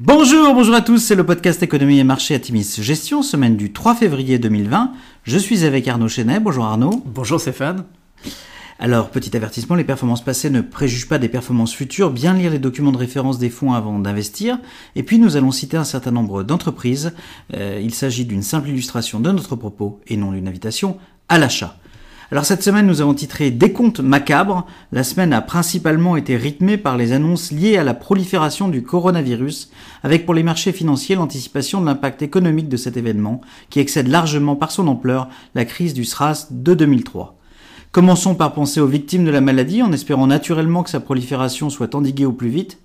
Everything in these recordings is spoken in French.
Bonjour, bonjour à tous, c'est le podcast Économie et Marché à Timis Gestion, semaine du 3 février 2020. Je suis avec Arnaud Chenet. Bonjour Arnaud. Bonjour Stéphane. Alors, petit avertissement, les performances passées ne préjugent pas des performances futures. Bien lire les documents de référence des fonds avant d'investir. Et puis, nous allons citer un certain nombre d'entreprises. Euh, il s'agit d'une simple illustration de notre propos et non d'une invitation à l'achat. Alors cette semaine, nous avons titré Décompte macabre. La semaine a principalement été rythmée par les annonces liées à la prolifération du coronavirus, avec pour les marchés financiers l'anticipation de l'impact économique de cet événement, qui excède largement par son ampleur la crise du SRAS de 2003. Commençons par penser aux victimes de la maladie en espérant naturellement que sa prolifération soit endiguée au plus vite.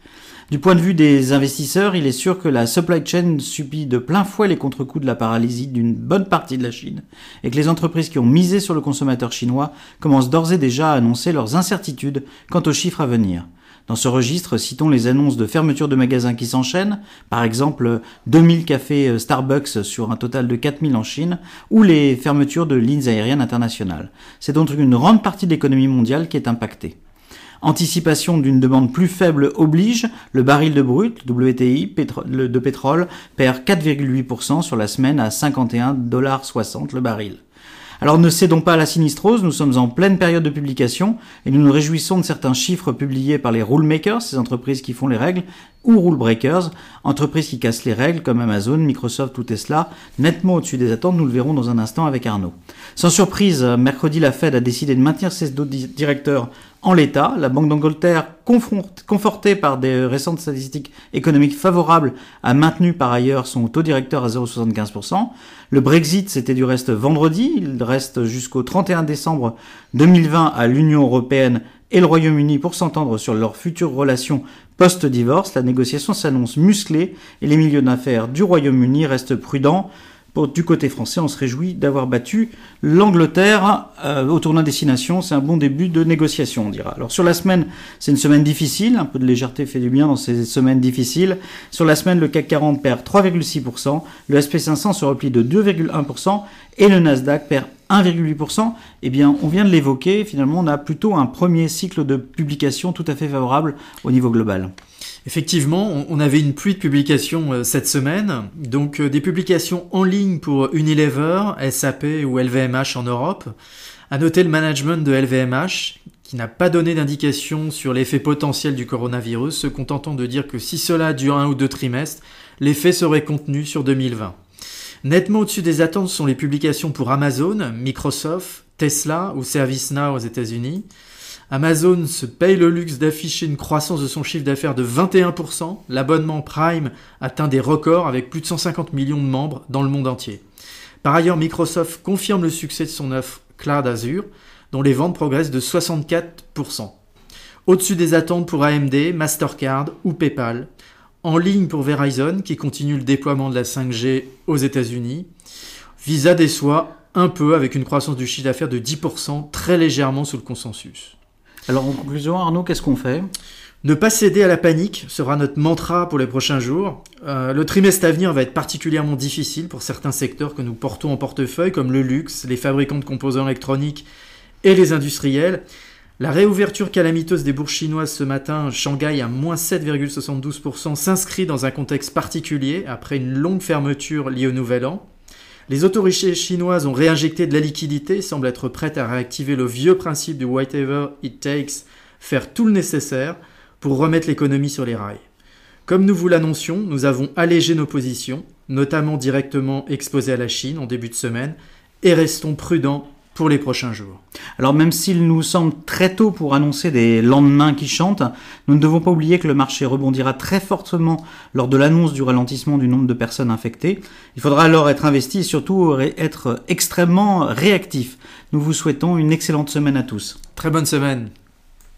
Du point de vue des investisseurs, il est sûr que la supply chain subit de plein fouet les contre-coups de la paralysie d'une bonne partie de la Chine et que les entreprises qui ont misé sur le consommateur chinois commencent d'ores et déjà à annoncer leurs incertitudes quant aux chiffres à venir. Dans ce registre, citons les annonces de fermeture de magasins qui s'enchaînent, par exemple 2000 cafés euh, Starbucks sur un total de 4000 en Chine, ou les fermetures de lignes aériennes internationales. C'est donc une grande partie de l'économie mondiale qui est impactée. Anticipation d'une demande plus faible oblige, le baril de brut, WTI, de pétrole, perd 4,8% sur la semaine à 51,60$ le baril. Alors ne cédons pas à la sinistrose, nous sommes en pleine période de publication et nous nous réjouissons de certains chiffres publiés par les rule makers, ces entreprises qui font les règles, ou rule breakers, entreprises qui cassent les règles comme Amazon, Microsoft ou Tesla, nettement au-dessus des attentes, nous le verrons dans un instant avec Arnaud. Sans surprise, mercredi la Fed a décidé de maintenir ses directeurs en l'état. La Banque d'Angleterre, confortée par des récentes statistiques économiques favorables, a maintenu par ailleurs son taux directeur à 0,75%. Le Brexit, c'était du reste vendredi. Il reste jusqu'au 31 décembre 2020 à l'Union européenne et le Royaume-Uni pour s'entendre sur leurs futures relations post-divorce. La négociation s'annonce musclée et les milieux d'affaires du Royaume-Uni restent prudents du côté français, on se réjouit d'avoir battu l'Angleterre euh, au tournoi destination. C'est un bon début de négociation, on dira. Alors sur la semaine, c'est une semaine difficile. Un peu de légèreté fait du bien dans ces semaines difficiles. Sur la semaine, le CAC 40 perd 3,6%, le SP500 se replie de 2,1% et le Nasdaq perd 1,8%. Eh bien, on vient de l'évoquer. Finalement, on a plutôt un premier cycle de publication tout à fait favorable au niveau global. Effectivement, on avait une pluie de publications euh, cette semaine, donc euh, des publications en ligne pour Unilever, SAP ou LVMH en Europe. À noter le management de LVMH, qui n'a pas donné d'indication sur l'effet potentiel du coronavirus, se contentant de dire que si cela dure un ou deux trimestres, l'effet serait contenu sur 2020. Nettement au-dessus des attentes sont les publications pour Amazon, Microsoft, Tesla ou ServiceNow aux États-Unis. Amazon se paye le luxe d'afficher une croissance de son chiffre d'affaires de 21%. L'abonnement Prime atteint des records avec plus de 150 millions de membres dans le monde entier. Par ailleurs, Microsoft confirme le succès de son offre Cloud Azure, dont les ventes progressent de 64%. Au-dessus des attentes pour AMD, Mastercard ou PayPal. En ligne pour Verizon, qui continue le déploiement de la 5G aux États-Unis. Visa déçoit un peu avec une croissance du chiffre d'affaires de 10%, très légèrement sous le consensus. Alors en conclusion, Arnaud, qu'est-ce qu'on fait? Ne pas céder à la panique sera notre mantra pour les prochains jours. Euh, le trimestre à venir va être particulièrement difficile pour certains secteurs que nous portons en portefeuille, comme le luxe, les fabricants de composants électroniques et les industriels. La réouverture calamiteuse des bourses chinoises ce matin, Shanghai à moins 7,72%, s'inscrit dans un contexte particulier après une longue fermeture liée au Nouvel An. Les autorités chinoises ont réinjecté de la liquidité, semblent être prêtes à réactiver le vieux principe du whatever it takes, faire tout le nécessaire pour remettre l'économie sur les rails. Comme nous vous l'annoncions, nous avons allégé nos positions, notamment directement exposées à la Chine en début de semaine, et restons prudents pour les prochains jours. Alors même s'il nous semble très tôt pour annoncer des lendemains qui chantent, nous ne devons pas oublier que le marché rebondira très fortement lors de l'annonce du ralentissement du nombre de personnes infectées. Il faudra alors être investi et surtout être extrêmement réactif. Nous vous souhaitons une excellente semaine à tous. Très bonne semaine.